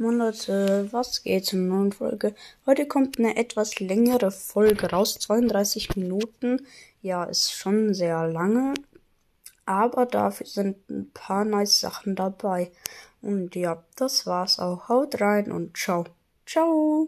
Moin Leute, was geht zur neuen Folge? Heute kommt eine etwas längere Folge raus, 32 Minuten. Ja, ist schon sehr lange, aber dafür sind ein paar nice Sachen dabei. Und ja, das war's auch. Haut rein und ciao. Ciao.